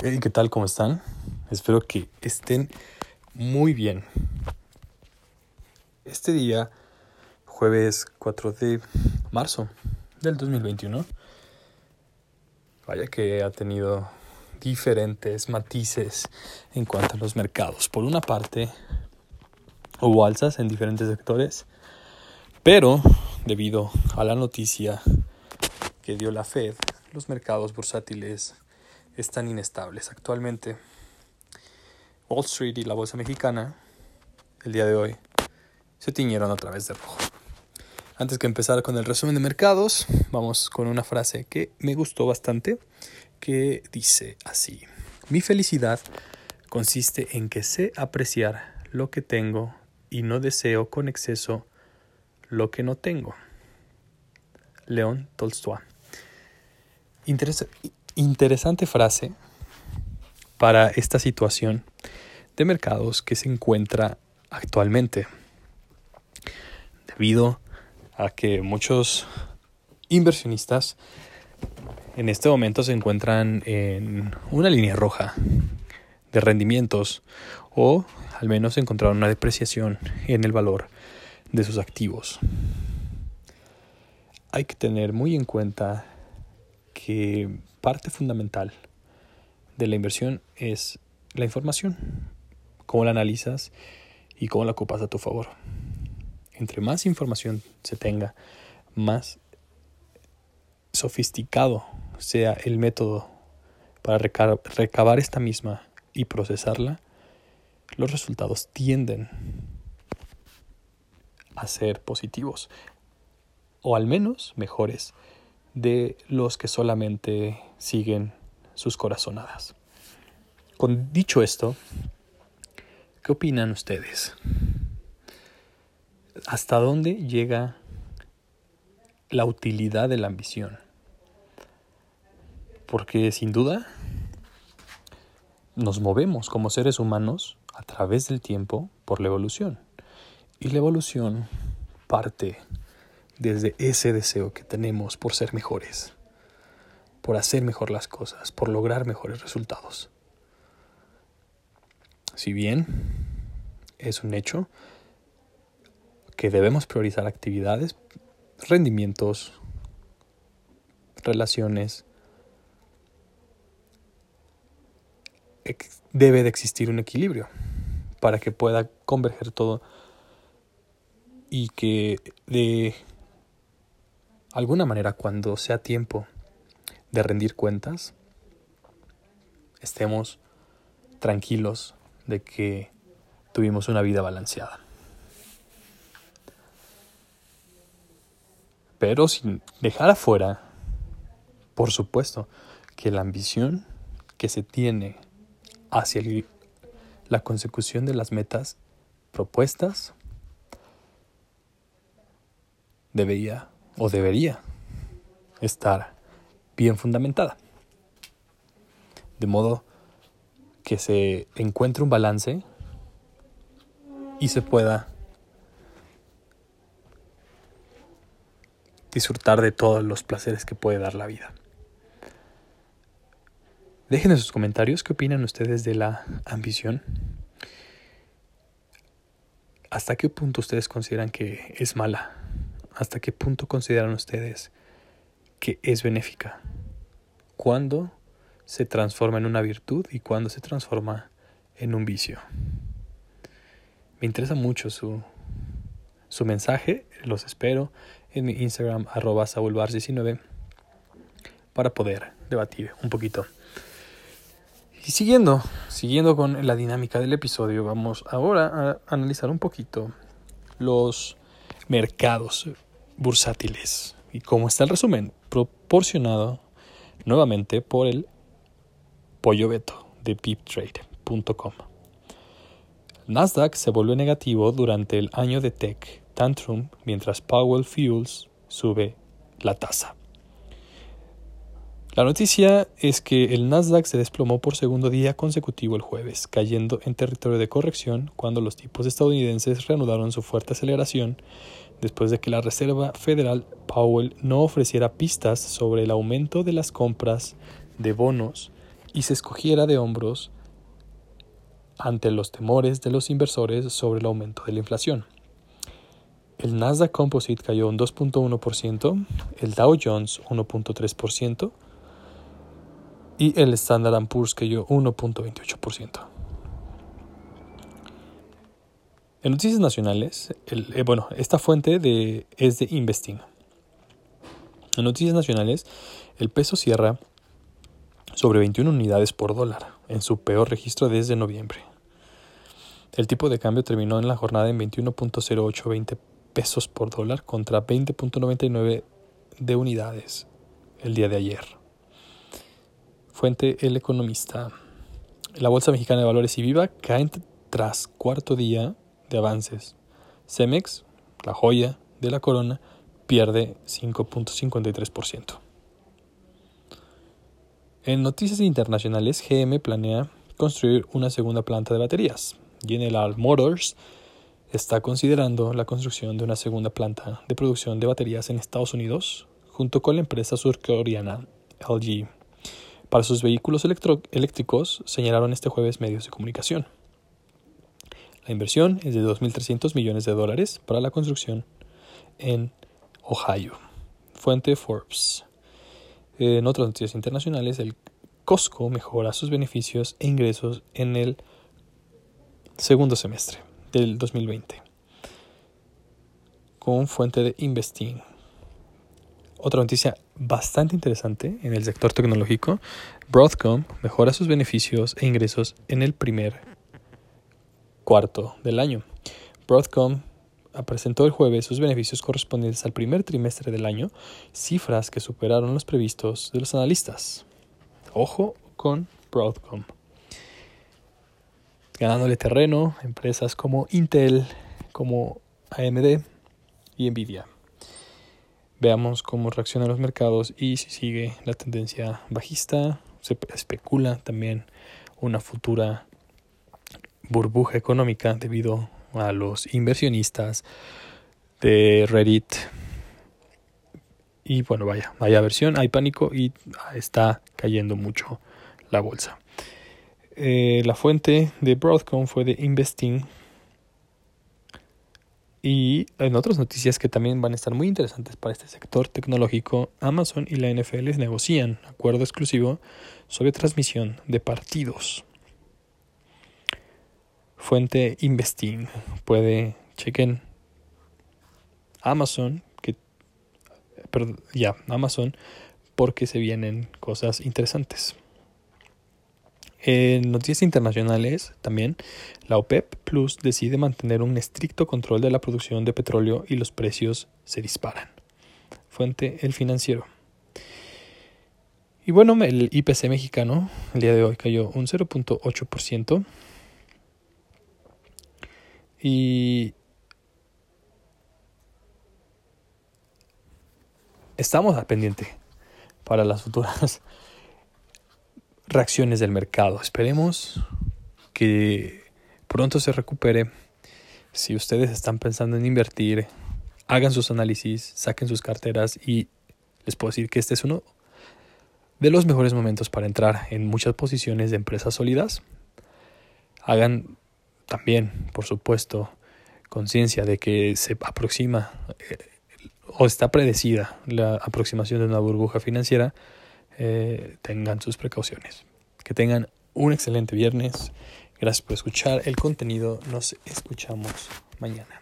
¿qué tal? ¿Cómo están? Espero que estén muy bien. Este día, jueves 4 de marzo del 2021, vaya que ha tenido diferentes matices en cuanto a los mercados. Por una parte, hubo alzas en diferentes sectores, pero debido a la noticia que dio la Fed, los mercados bursátiles están inestables. Actualmente, Wall Street y la bolsa mexicana, el día de hoy, se tiñeron a través de rojo. Antes que empezar con el resumen de mercados, vamos con una frase que me gustó bastante, que dice así, mi felicidad consiste en que sé apreciar lo que tengo y no deseo con exceso lo que no tengo. León Tolstoy. Interesante interesante frase para esta situación de mercados que se encuentra actualmente. Debido a que muchos inversionistas en este momento se encuentran en una línea roja de rendimientos o al menos encontraron una depreciación en el valor de sus activos. Hay que tener muy en cuenta que parte fundamental de la inversión es la información, cómo la analizas y cómo la ocupas a tu favor. Entre más información se tenga, más sofisticado sea el método para recabar esta misma y procesarla, los resultados tienden a ser positivos o al menos mejores de los que solamente siguen sus corazonadas. Con dicho esto, ¿qué opinan ustedes? ¿Hasta dónde llega la utilidad de la ambición? Porque sin duda nos movemos como seres humanos a través del tiempo por la evolución. Y la evolución parte desde ese deseo que tenemos por ser mejores, por hacer mejor las cosas, por lograr mejores resultados. Si bien es un hecho que debemos priorizar actividades, rendimientos, relaciones, debe de existir un equilibrio para que pueda converger todo y que de alguna manera cuando sea tiempo de rendir cuentas, estemos tranquilos de que tuvimos una vida balanceada. Pero sin dejar afuera, por supuesto, que la ambición que se tiene hacia la consecución de las metas propuestas debería o debería estar bien fundamentada. De modo que se encuentre un balance y se pueda disfrutar de todos los placeres que puede dar la vida. Dejen en sus comentarios qué opinan ustedes de la ambición. ¿Hasta qué punto ustedes consideran que es mala? ¿Hasta qué punto consideran ustedes que es benéfica? ¿Cuándo se transforma en una virtud y cuándo se transforma en un vicio? Me interesa mucho su, su mensaje, los espero en mi Instagram arroba 19 para poder debatir un poquito. Y siguiendo, siguiendo con la dinámica del episodio, vamos ahora a analizar un poquito los mercados bursátiles. ¿Y cómo está el resumen? Proporcionado nuevamente por el pollo veto de piptrade.com. Nasdaq se volvió negativo durante el año de tech tantrum mientras Powell Fuels sube la tasa. La noticia es que el Nasdaq se desplomó por segundo día consecutivo el jueves, cayendo en territorio de corrección cuando los tipos estadounidenses reanudaron su fuerte aceleración después de que la Reserva Federal Powell no ofreciera pistas sobre el aumento de las compras de bonos y se escogiera de hombros ante los temores de los inversores sobre el aumento de la inflación. El Nasdaq Composite cayó un 2.1%, el Dow Jones 1.3% y el Standard Poor's cayó 1.28%. En noticias nacionales, eh, bueno, esta fuente es de Investing. En noticias nacionales, el peso cierra sobre 21 unidades por dólar, en su peor registro desde noviembre. El tipo de cambio terminó en la jornada en 21.0820 pesos por dólar contra 20.99 de unidades el día de ayer. Fuente El Economista. La Bolsa Mexicana de Valores y Viva caen tras cuarto día de avances. Cemex, la joya de la corona, pierde 5.53%. En noticias internacionales, GM planea construir una segunda planta de baterías. General Motors está considerando la construcción de una segunda planta de producción de baterías en Estados Unidos, junto con la empresa surcoreana LG. Para sus vehículos eléctricos, señalaron este jueves medios de comunicación. La inversión es de 2.300 millones de dólares para la construcción en Ohio. Fuente Forbes. En otras noticias internacionales, el Costco mejora sus beneficios e ingresos en el segundo semestre del 2020 con fuente de Investing. Otra noticia bastante interesante en el sector tecnológico, Broadcom mejora sus beneficios e ingresos en el primer cuarto del año. Broadcom presentó el jueves sus beneficios correspondientes al primer trimestre del año, cifras que superaron los previstos de los analistas. Ojo con Broadcom. Ganándole terreno empresas como Intel, como AMD y Nvidia. Veamos cómo reaccionan los mercados y si sigue la tendencia bajista. Se especula también una futura burbuja económica debido a los inversionistas de Reddit. Y bueno, vaya, vaya versión, hay pánico y está cayendo mucho la bolsa. Eh, la fuente de Broadcom fue de Investing. Y en otras noticias que también van a estar muy interesantes para este sector tecnológico, Amazon y la NFL negocian acuerdo exclusivo sobre transmisión de partidos. Fuente Investing. Puede, chequen Amazon, que, ya, Amazon, porque se vienen cosas interesantes. En noticias internacionales también, la OPEP Plus decide mantener un estricto control de la producción de petróleo y los precios se disparan. Fuente El Financiero. Y bueno, el IPC mexicano el día de hoy cayó un 0.8%. Y estamos al pendiente para las futuras reacciones del mercado. Esperemos que pronto se recupere. Si ustedes están pensando en invertir, hagan sus análisis, saquen sus carteras y les puedo decir que este es uno de los mejores momentos para entrar en muchas posiciones de empresas sólidas. Hagan también, por supuesto, conciencia de que se aproxima eh, o está predecida la aproximación de una burbuja financiera, eh, tengan sus precauciones. Que tengan un excelente viernes. Gracias por escuchar el contenido. Nos escuchamos mañana.